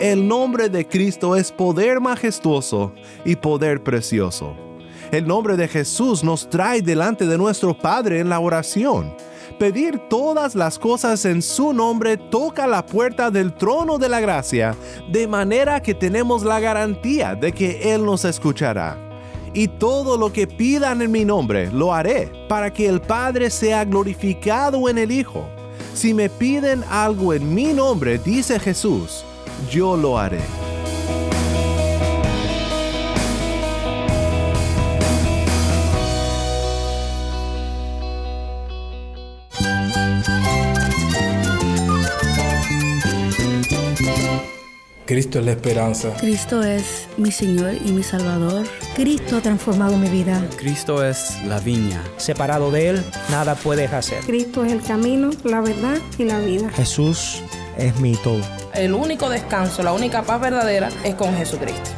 El nombre de Cristo es poder majestuoso y poder precioso. El nombre de Jesús nos trae delante de nuestro Padre en la oración. Pedir todas las cosas en su nombre toca la puerta del trono de la gracia, de manera que tenemos la garantía de que Él nos escuchará. Y todo lo que pidan en mi nombre lo haré, para que el Padre sea glorificado en el Hijo. Si me piden algo en mi nombre, dice Jesús, yo lo haré. Cristo es la esperanza. Cristo es mi Señor y mi Salvador. Cristo ha transformado mi vida. Cristo es la viña. Separado de Él, nada puedes hacer. Cristo es el camino, la verdad y la vida. Jesús es mi todo. El único descanso, la única paz verdadera es con Jesucristo.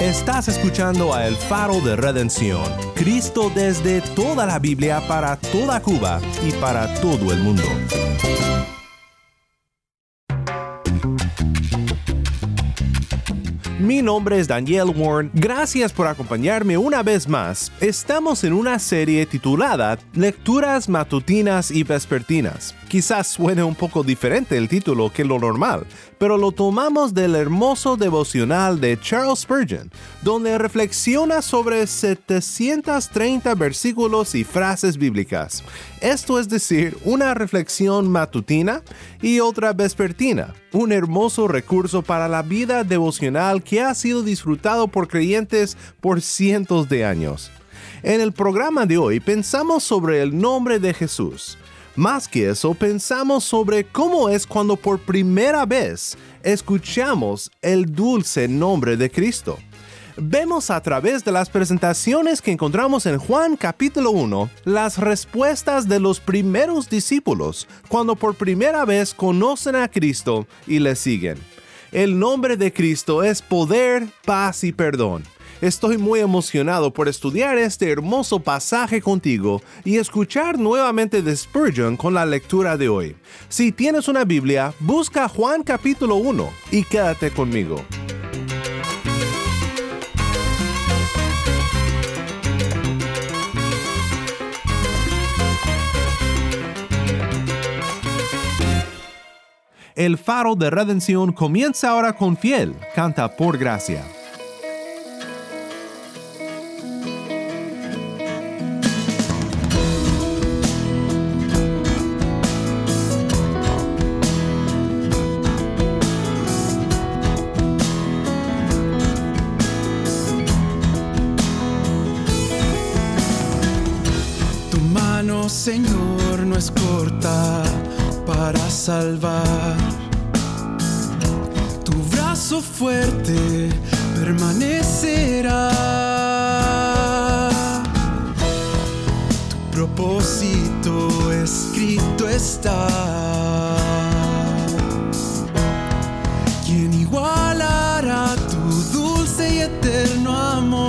Estás escuchando a El Faro de Redención, Cristo desde toda la Biblia para toda Cuba y para todo el mundo. Mi nombre es Daniel Warren. Gracias por acompañarme una vez más. Estamos en una serie titulada Lecturas matutinas y vespertinas. Quizás suene un poco diferente el título que lo normal, pero lo tomamos del hermoso devocional de Charles Spurgeon, donde reflexiona sobre 730 versículos y frases bíblicas. Esto es decir, una reflexión matutina y otra vespertina, un hermoso recurso para la vida devocional que ha sido disfrutado por creyentes por cientos de años. En el programa de hoy pensamos sobre el nombre de Jesús. Más que eso, pensamos sobre cómo es cuando por primera vez escuchamos el dulce nombre de Cristo. Vemos a través de las presentaciones que encontramos en Juan capítulo 1 las respuestas de los primeros discípulos cuando por primera vez conocen a Cristo y le siguen. El nombre de Cristo es poder, paz y perdón. Estoy muy emocionado por estudiar este hermoso pasaje contigo y escuchar nuevamente de Spurgeon con la lectura de hoy. Si tienes una Biblia, busca Juan capítulo 1 y quédate conmigo. El faro de redención comienza ahora con fiel, canta por gracia. Salvar. Tu brazo fuerte permanecerá. Tu propósito escrito está. ¿Quién igualará tu dulce y eterno amor?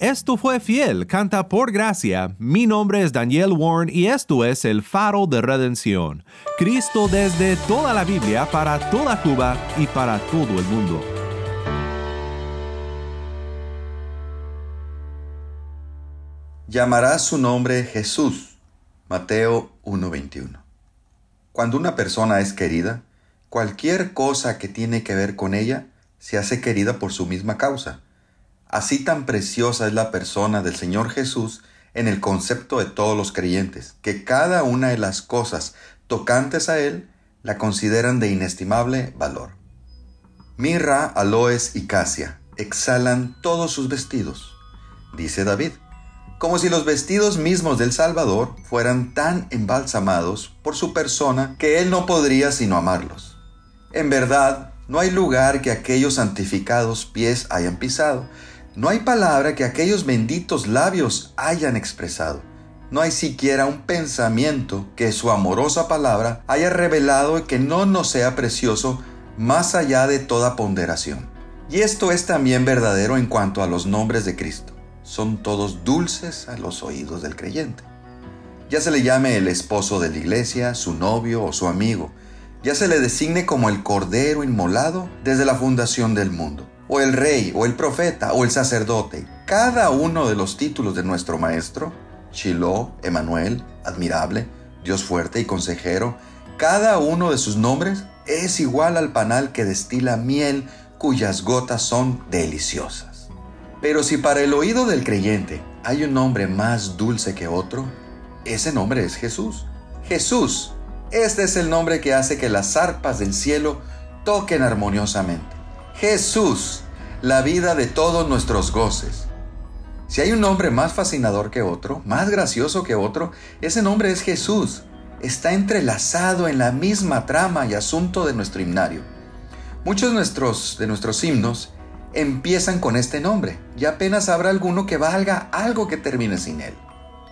Esto fue Fiel, canta por gracia. Mi nombre es Daniel Warren y esto es el faro de redención. Cristo desde toda la Biblia, para toda Cuba y para todo el mundo. Llamará su nombre Jesús. Mateo 1:21. Cuando una persona es querida, cualquier cosa que tiene que ver con ella se hace querida por su misma causa. Así tan preciosa es la persona del Señor Jesús en el concepto de todos los creyentes, que cada una de las cosas tocantes a Él la consideran de inestimable valor. Mirra, aloes y casia exhalan todos sus vestidos, dice David, como si los vestidos mismos del Salvador fueran tan embalsamados por su persona que Él no podría sino amarlos. En verdad, no hay lugar que aquellos santificados pies hayan pisado, no hay palabra que aquellos benditos labios hayan expresado. No hay siquiera un pensamiento que su amorosa palabra haya revelado que no nos sea precioso más allá de toda ponderación. Y esto es también verdadero en cuanto a los nombres de Cristo. Son todos dulces a los oídos del creyente. Ya se le llame el esposo de la iglesia, su novio o su amigo, ya se le designe como el Cordero inmolado desde la fundación del mundo o el rey, o el profeta, o el sacerdote. Cada uno de los títulos de nuestro Maestro, Shiloh, Emanuel, admirable, Dios fuerte y consejero, cada uno de sus nombres es igual al panal que destila miel cuyas gotas son deliciosas. Pero si para el oído del creyente hay un nombre más dulce que otro, ese nombre es Jesús. Jesús, este es el nombre que hace que las arpas del cielo toquen armoniosamente. Jesús, la vida de todos nuestros goces. Si hay un nombre más fascinador que otro, más gracioso que otro, ese nombre es Jesús. Está entrelazado en la misma trama y asunto de nuestro himnario. Muchos de nuestros, de nuestros himnos empiezan con este nombre y apenas habrá alguno que valga algo que termine sin él.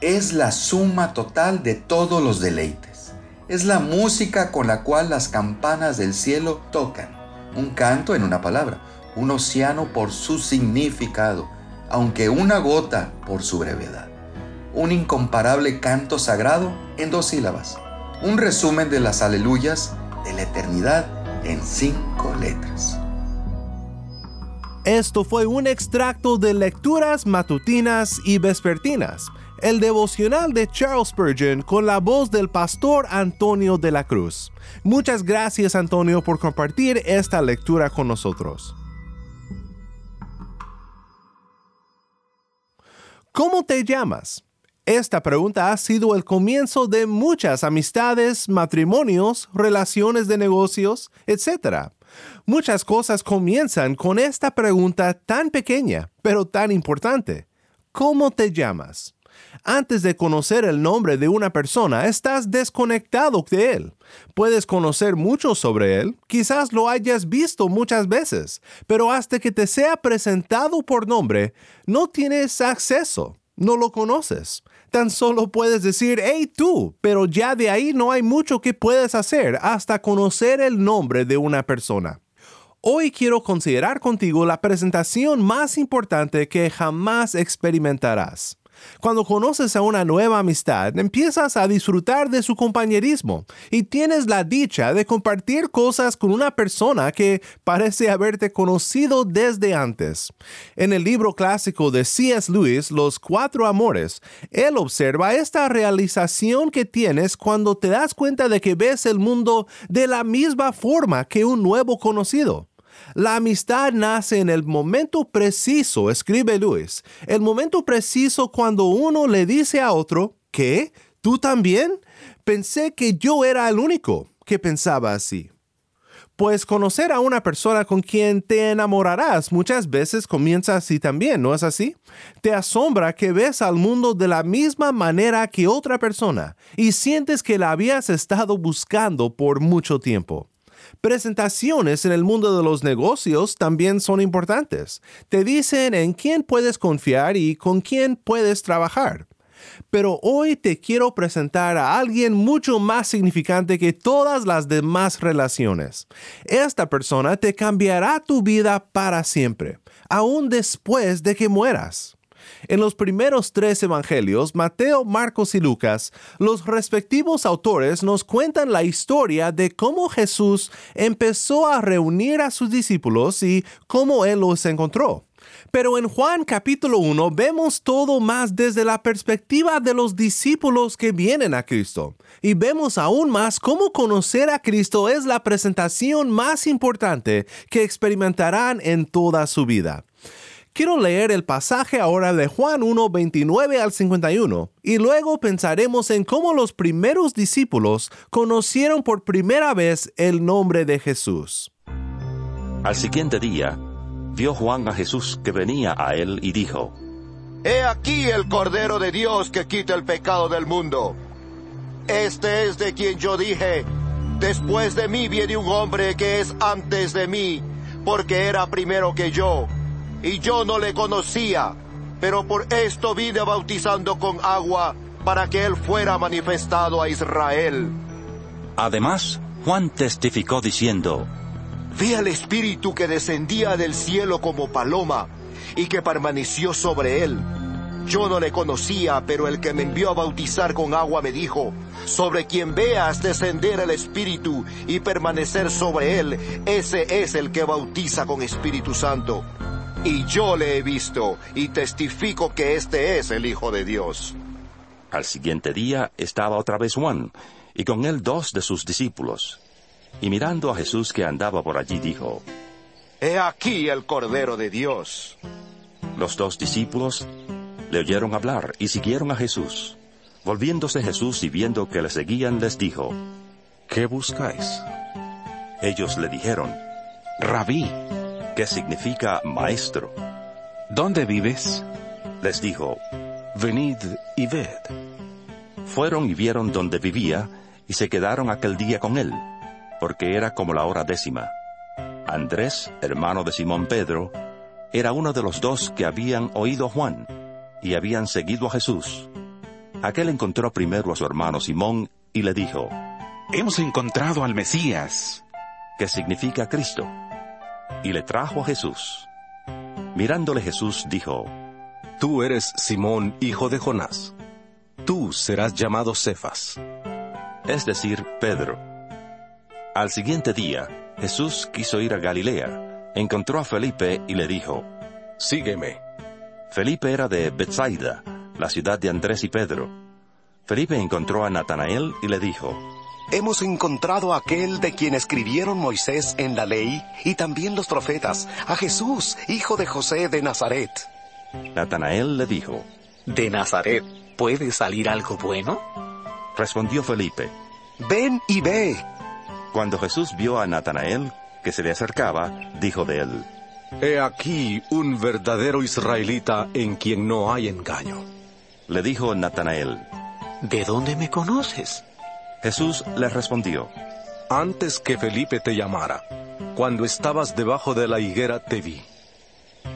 Es la suma total de todos los deleites. Es la música con la cual las campanas del cielo tocan un canto en una palabra, un océano por su significado, aunque una gota por su brevedad. Un incomparable canto sagrado en dos sílabas, un resumen de las aleluyas de la eternidad en cinco letras. Esto fue un extracto de lecturas matutinas y vespertinas, el devocional de Charles Spurgeon con la voz del pastor Antonio de la Cruz. Muchas gracias Antonio por compartir esta lectura con nosotros. ¿Cómo te llamas? Esta pregunta ha sido el comienzo de muchas amistades, matrimonios, relaciones de negocios, etc. Muchas cosas comienzan con esta pregunta tan pequeña, pero tan importante. ¿Cómo te llamas? Antes de conocer el nombre de una persona, estás desconectado de él. Puedes conocer mucho sobre él, quizás lo hayas visto muchas veces, pero hasta que te sea presentado por nombre, no tienes acceso, no lo conoces. Tan solo puedes decir, hey tú, pero ya de ahí no hay mucho que puedes hacer hasta conocer el nombre de una persona. Hoy quiero considerar contigo la presentación más importante que jamás experimentarás. Cuando conoces a una nueva amistad, empiezas a disfrutar de su compañerismo y tienes la dicha de compartir cosas con una persona que parece haberte conocido desde antes. En el libro clásico de C.S. Lewis, Los Cuatro Amores, él observa esta realización que tienes cuando te das cuenta de que ves el mundo de la misma forma que un nuevo conocido. La amistad nace en el momento preciso, escribe Luis, el momento preciso cuando uno le dice a otro, ¿qué? ¿Tú también? Pensé que yo era el único que pensaba así. Pues conocer a una persona con quien te enamorarás muchas veces comienza así también, ¿no es así? Te asombra que ves al mundo de la misma manera que otra persona y sientes que la habías estado buscando por mucho tiempo. Presentaciones en el mundo de los negocios también son importantes. Te dicen en quién puedes confiar y con quién puedes trabajar. Pero hoy te quiero presentar a alguien mucho más significante que todas las demás relaciones. Esta persona te cambiará tu vida para siempre, aún después de que mueras. En los primeros tres evangelios, Mateo, Marcos y Lucas, los respectivos autores nos cuentan la historia de cómo Jesús empezó a reunir a sus discípulos y cómo Él los encontró. Pero en Juan capítulo 1 vemos todo más desde la perspectiva de los discípulos que vienen a Cristo. Y vemos aún más cómo conocer a Cristo es la presentación más importante que experimentarán en toda su vida. Quiero leer el pasaje ahora de Juan 1, 29 al 51, y luego pensaremos en cómo los primeros discípulos conocieron por primera vez el nombre de Jesús. Al siguiente día, vio Juan a Jesús que venía a él y dijo, He aquí el Cordero de Dios que quita el pecado del mundo. Este es de quien yo dije, después de mí viene un hombre que es antes de mí, porque era primero que yo, y yo no le conocía, pero por esto vine bautizando con agua para que él fuera manifestado a Israel. Además, Juan testificó diciendo, Vi al Espíritu que descendía del cielo como paloma y que permaneció sobre él. Yo no le conocía, pero el que me envió a bautizar con agua me dijo, sobre quien veas descender el Espíritu y permanecer sobre él, ese es el que bautiza con Espíritu Santo. Y yo le he visto y testifico que este es el Hijo de Dios. Al siguiente día estaba otra vez Juan, y con él dos de sus discípulos. Y mirando a Jesús que andaba por allí, dijo, He aquí el Cordero de Dios. Los dos discípulos le oyeron hablar y siguieron a Jesús. Volviéndose Jesús y viendo que le seguían, les dijo, ¿Qué buscáis? Ellos le dijeron, Rabí, que significa maestro. ¿Dónde vives? Les dijo, Venid y ved. Fueron y vieron donde vivía, y se quedaron aquel día con él, porque era como la hora décima. Andrés, hermano de Simón Pedro, era uno de los dos que habían oído a Juan, y habían seguido a Jesús. Aquel encontró primero a su hermano Simón, y le dijo, Hemos encontrado al Mesías, que significa Cristo, y le trajo a Jesús. Mirándole Jesús dijo, Tú eres Simón, hijo de Jonás. Tú serás llamado Cefas. Es decir, Pedro. Al siguiente día, Jesús quiso ir a Galilea. Encontró a Felipe y le dijo, Sígueme. Felipe era de Bethsaida, la ciudad de Andrés y Pedro. Felipe encontró a Natanael y le dijo, Hemos encontrado a aquel de quien escribieron Moisés en la ley y también los profetas, a Jesús, hijo de José de Nazaret. Natanael le dijo, ¿De Nazaret puede salir algo bueno? Respondió Felipe, Ven y ve. Cuando Jesús vio a Natanael, que se le acercaba, dijo de él, He aquí un verdadero israelita en quien no hay engaño. Le dijo Natanael, ¿De dónde me conoces? Jesús le respondió, Antes que Felipe te llamara, cuando estabas debajo de la higuera te vi.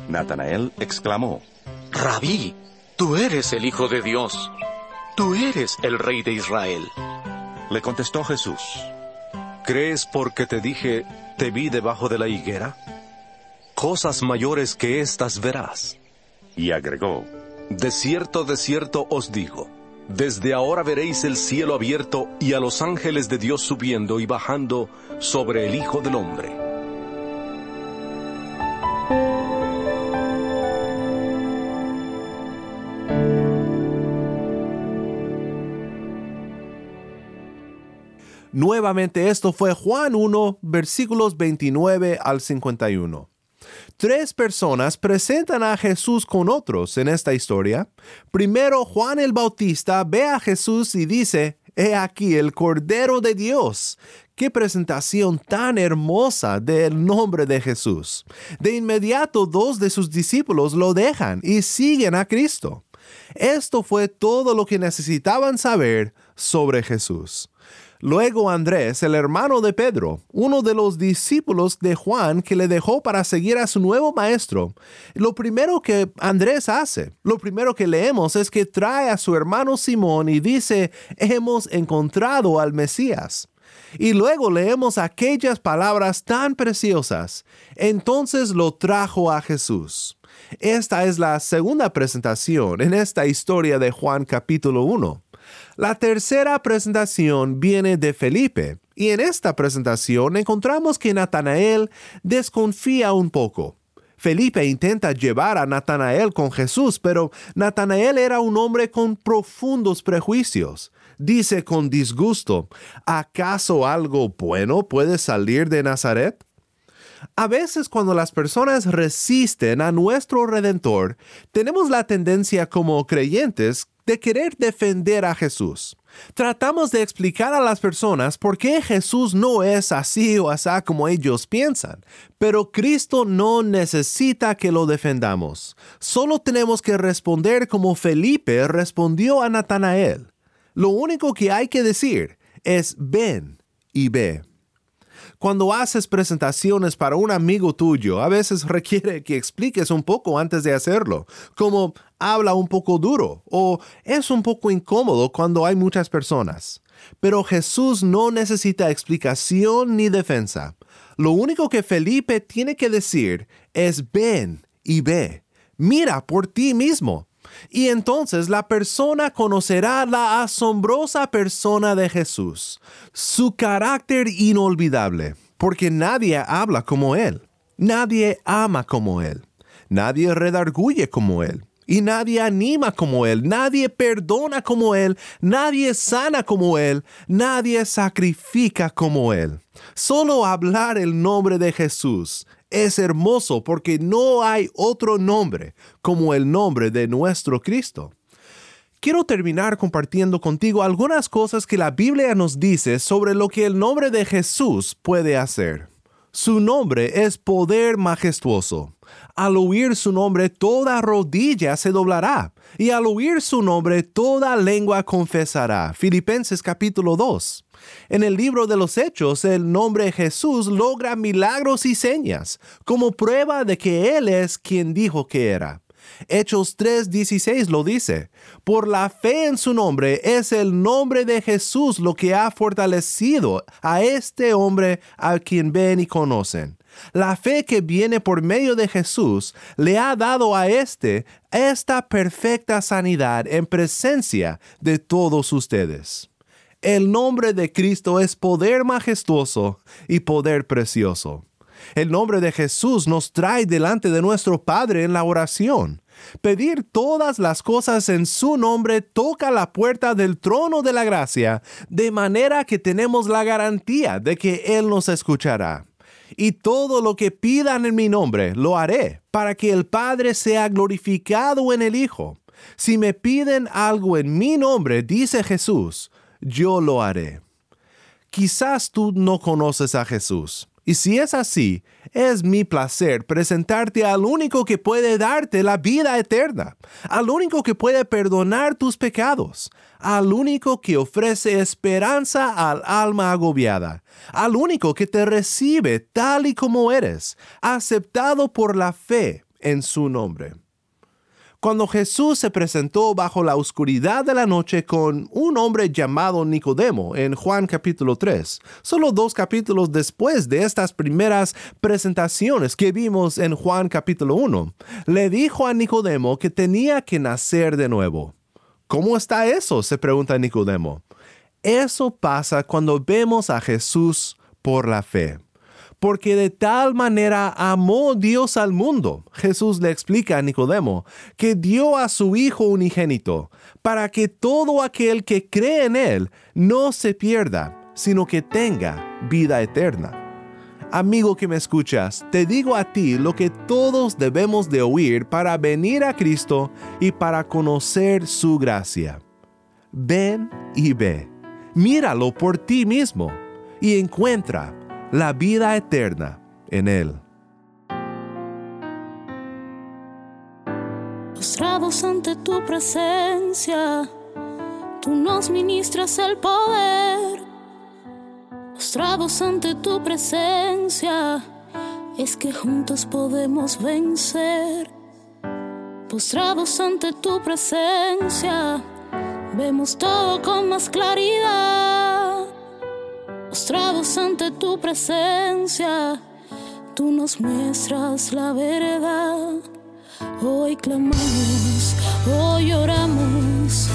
Natanael exclamó, Rabí, tú eres el Hijo de Dios, tú eres el Rey de Israel. Le contestó Jesús, ¿crees porque te dije, te vi debajo de la higuera? Cosas mayores que estas verás. Y agregó, De cierto, de cierto os digo, desde ahora veréis el cielo abierto y a los ángeles de Dios subiendo y bajando sobre el Hijo del Hombre. Nuevamente esto fue Juan 1, versículos 29 al 51. Tres personas presentan a Jesús con otros en esta historia. Primero, Juan el Bautista ve a Jesús y dice, He aquí el Cordero de Dios. Qué presentación tan hermosa del nombre de Jesús. De inmediato dos de sus discípulos lo dejan y siguen a Cristo. Esto fue todo lo que necesitaban saber sobre Jesús. Luego Andrés, el hermano de Pedro, uno de los discípulos de Juan que le dejó para seguir a su nuevo maestro, lo primero que Andrés hace, lo primero que leemos es que trae a su hermano Simón y dice, hemos encontrado al Mesías. Y luego leemos aquellas palabras tan preciosas. Entonces lo trajo a Jesús. Esta es la segunda presentación en esta historia de Juan capítulo 1. La tercera presentación viene de Felipe, y en esta presentación encontramos que Natanael desconfía un poco. Felipe intenta llevar a Natanael con Jesús, pero Natanael era un hombre con profundos prejuicios. Dice con disgusto, ¿acaso algo bueno puede salir de Nazaret? A veces cuando las personas resisten a nuestro Redentor, tenemos la tendencia como creyentes de querer defender a Jesús. Tratamos de explicar a las personas por qué Jesús no es así o así como ellos piensan, pero Cristo no necesita que lo defendamos. Solo tenemos que responder como Felipe respondió a Natanael. Lo único que hay que decir es ven y ve. Cuando haces presentaciones para un amigo tuyo, a veces requiere que expliques un poco antes de hacerlo, como habla un poco duro o es un poco incómodo cuando hay muchas personas. Pero Jesús no necesita explicación ni defensa. Lo único que Felipe tiene que decir es ven y ve. Mira por ti mismo. Y entonces la persona conocerá la asombrosa persona de Jesús, su carácter inolvidable, porque nadie habla como Él, nadie ama como Él, nadie redarguye como Él. Y nadie anima como Él, nadie perdona como Él, nadie sana como Él, nadie sacrifica como Él. Solo hablar el nombre de Jesús es hermoso porque no hay otro nombre como el nombre de nuestro Cristo. Quiero terminar compartiendo contigo algunas cosas que la Biblia nos dice sobre lo que el nombre de Jesús puede hacer. Su nombre es poder majestuoso. Al oír su nombre toda rodilla se doblará, y al oír su nombre toda lengua confesará. Filipenses capítulo 2. En el libro de los Hechos, el nombre Jesús logra milagros y señas, como prueba de que Él es quien dijo que era. Hechos 3:16 lo dice, por la fe en su nombre es el nombre de Jesús lo que ha fortalecido a este hombre a quien ven y conocen. La fe que viene por medio de Jesús le ha dado a éste esta perfecta sanidad en presencia de todos ustedes. El nombre de Cristo es poder majestuoso y poder precioso. El nombre de Jesús nos trae delante de nuestro Padre en la oración. Pedir todas las cosas en su nombre toca la puerta del trono de la gracia, de manera que tenemos la garantía de que Él nos escuchará. Y todo lo que pidan en mi nombre lo haré, para que el Padre sea glorificado en el Hijo. Si me piden algo en mi nombre, dice Jesús, yo lo haré. Quizás tú no conoces a Jesús. Y si es así, es mi placer presentarte al único que puede darte la vida eterna, al único que puede perdonar tus pecados, al único que ofrece esperanza al alma agobiada, al único que te recibe tal y como eres, aceptado por la fe en su nombre. Cuando Jesús se presentó bajo la oscuridad de la noche con un hombre llamado Nicodemo en Juan capítulo 3, solo dos capítulos después de estas primeras presentaciones que vimos en Juan capítulo 1, le dijo a Nicodemo que tenía que nacer de nuevo. ¿Cómo está eso? se pregunta Nicodemo. Eso pasa cuando vemos a Jesús por la fe porque de tal manera amó Dios al mundo. Jesús le explica a Nicodemo que dio a su Hijo unigénito, para que todo aquel que cree en Él no se pierda, sino que tenga vida eterna. Amigo que me escuchas, te digo a ti lo que todos debemos de oír para venir a Cristo y para conocer su gracia. Ven y ve, míralo por ti mismo y encuentra la vida eterna en Él. Postrados ante tu presencia, tú nos ministras el poder. Postrados ante tu presencia, es que juntos podemos vencer. Postrados ante tu presencia, vemos todo con más claridad postrados ante tu presencia, tú nos muestras la verdad. Hoy clamamos, hoy oramos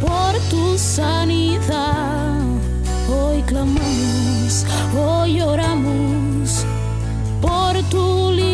por tu sanidad. Hoy clamamos, hoy oramos por tu libertad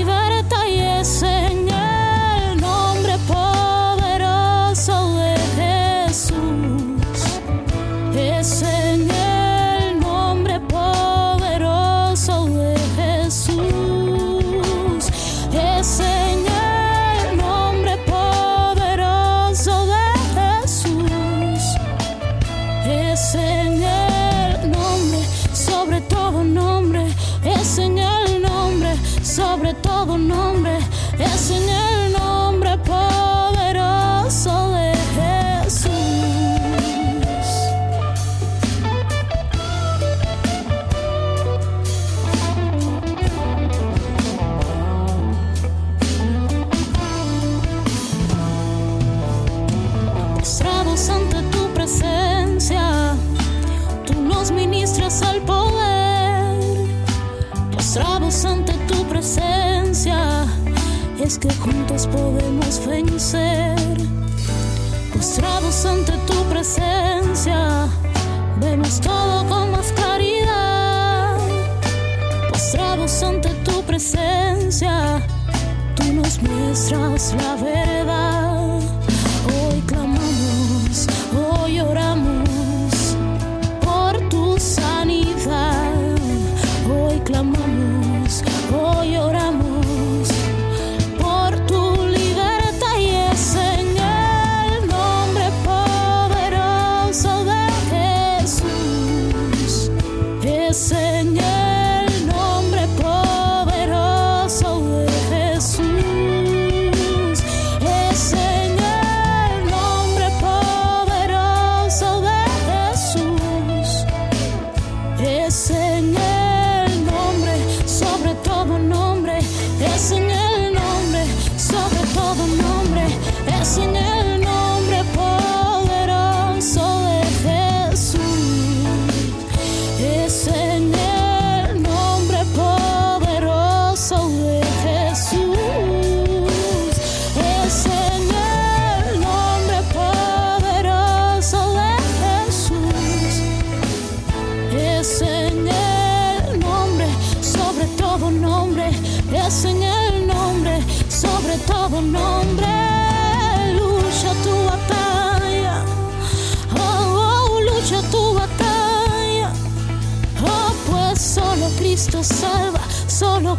nos muestras la verdad.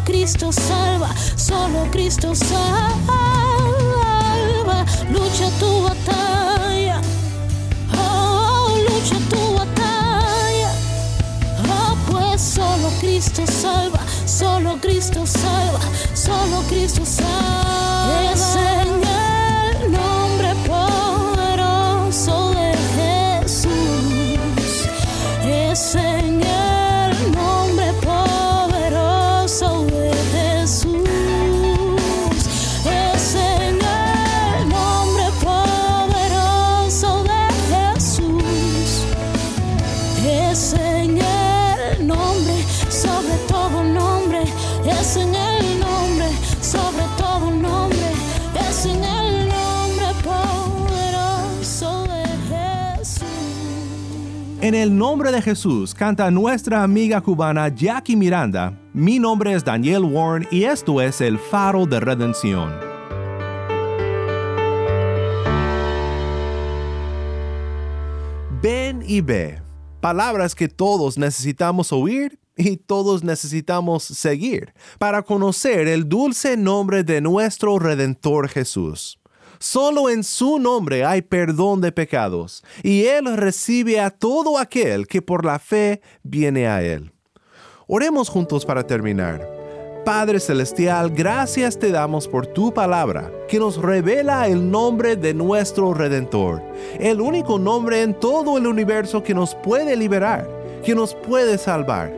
Cristo salva, solo Cristo salva. Lucha tu batalla. Oh, lucha tu batalla. Oh, pues solo Cristo salva, solo Cristo salva, solo Cristo salva. En el nombre de Jesús canta nuestra amiga cubana Jackie Miranda. Mi nombre es Daniel Warren y esto es El Faro de Redención. Ven y ve. Palabras que todos necesitamos oír y todos necesitamos seguir para conocer el dulce nombre de nuestro Redentor Jesús. Solo en su nombre hay perdón de pecados, y Él recibe a todo aquel que por la fe viene a Él. Oremos juntos para terminar. Padre Celestial, gracias te damos por tu palabra, que nos revela el nombre de nuestro Redentor, el único nombre en todo el universo que nos puede liberar, que nos puede salvar.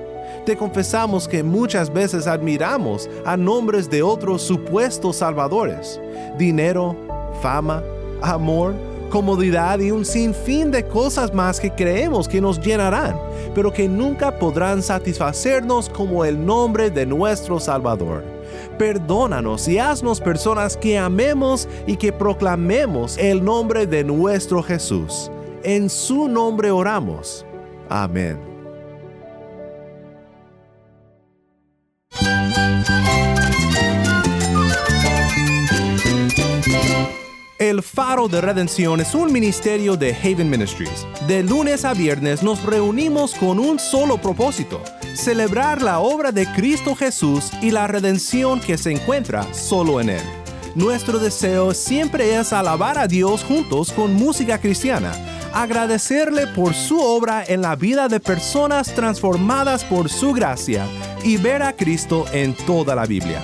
Te confesamos que muchas veces admiramos a nombres de otros supuestos salvadores, dinero, fama, amor comodidad y un sinfín de cosas más que creemos que nos llenarán, pero que nunca podrán satisfacernos como el nombre de nuestro Salvador. Perdónanos y haznos personas que amemos y que proclamemos el nombre de nuestro Jesús. En su nombre oramos. Amén. Faro de Redención es un ministerio de Haven Ministries. De lunes a viernes nos reunimos con un solo propósito, celebrar la obra de Cristo Jesús y la redención que se encuentra solo en Él. Nuestro deseo siempre es alabar a Dios juntos con música cristiana, agradecerle por su obra en la vida de personas transformadas por su gracia y ver a Cristo en toda la Biblia.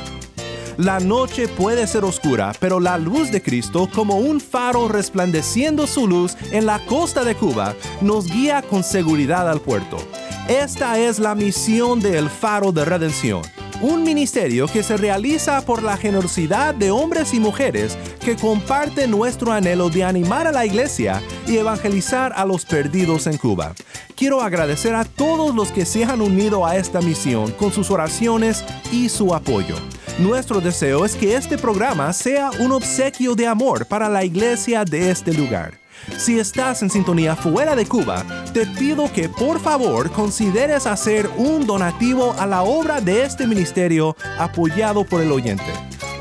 La noche puede ser oscura, pero la luz de Cristo, como un faro resplandeciendo su luz en la costa de Cuba, nos guía con seguridad al puerto. Esta es la misión del Faro de Redención, un ministerio que se realiza por la generosidad de hombres y mujeres que comparten nuestro anhelo de animar a la iglesia y evangelizar a los perdidos en Cuba. Quiero agradecer a todos los que se han unido a esta misión con sus oraciones y su apoyo. Nuestro deseo es que este programa sea un obsequio de amor para la iglesia de este lugar. Si estás en sintonía fuera de Cuba, te pido que por favor consideres hacer un donativo a la obra de este ministerio apoyado por el oyente.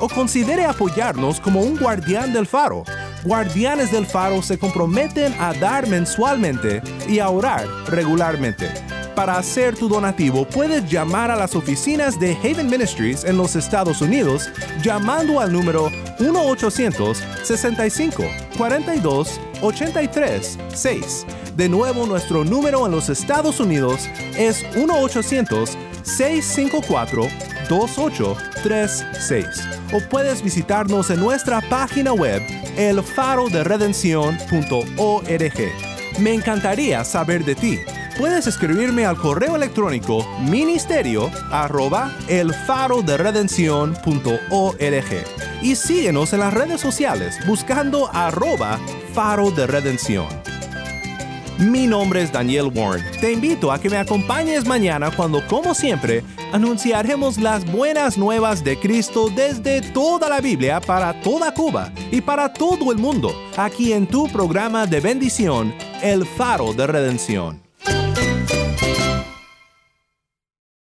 O considere apoyarnos como un guardián del faro. Guardianes del faro se comprometen a dar mensualmente y a orar regularmente. Para hacer tu donativo, puedes llamar a las oficinas de Haven Ministries en los Estados Unidos llamando al número 1-800-65-42-83-6. De nuevo, nuestro número en los Estados Unidos es 1-800-654-2836. O puedes visitarnos en nuestra página web elfaroderedención.org. Me encantaría saber de ti puedes escribirme al correo electrónico ministerio arroba de y síguenos en las redes sociales buscando arroba faro de redención. Mi nombre es Daniel Warren. Te invito a que me acompañes mañana cuando, como siempre, anunciaremos las buenas nuevas de Cristo desde toda la Biblia para toda Cuba y para todo el mundo, aquí en tu programa de bendición, El Faro de Redención.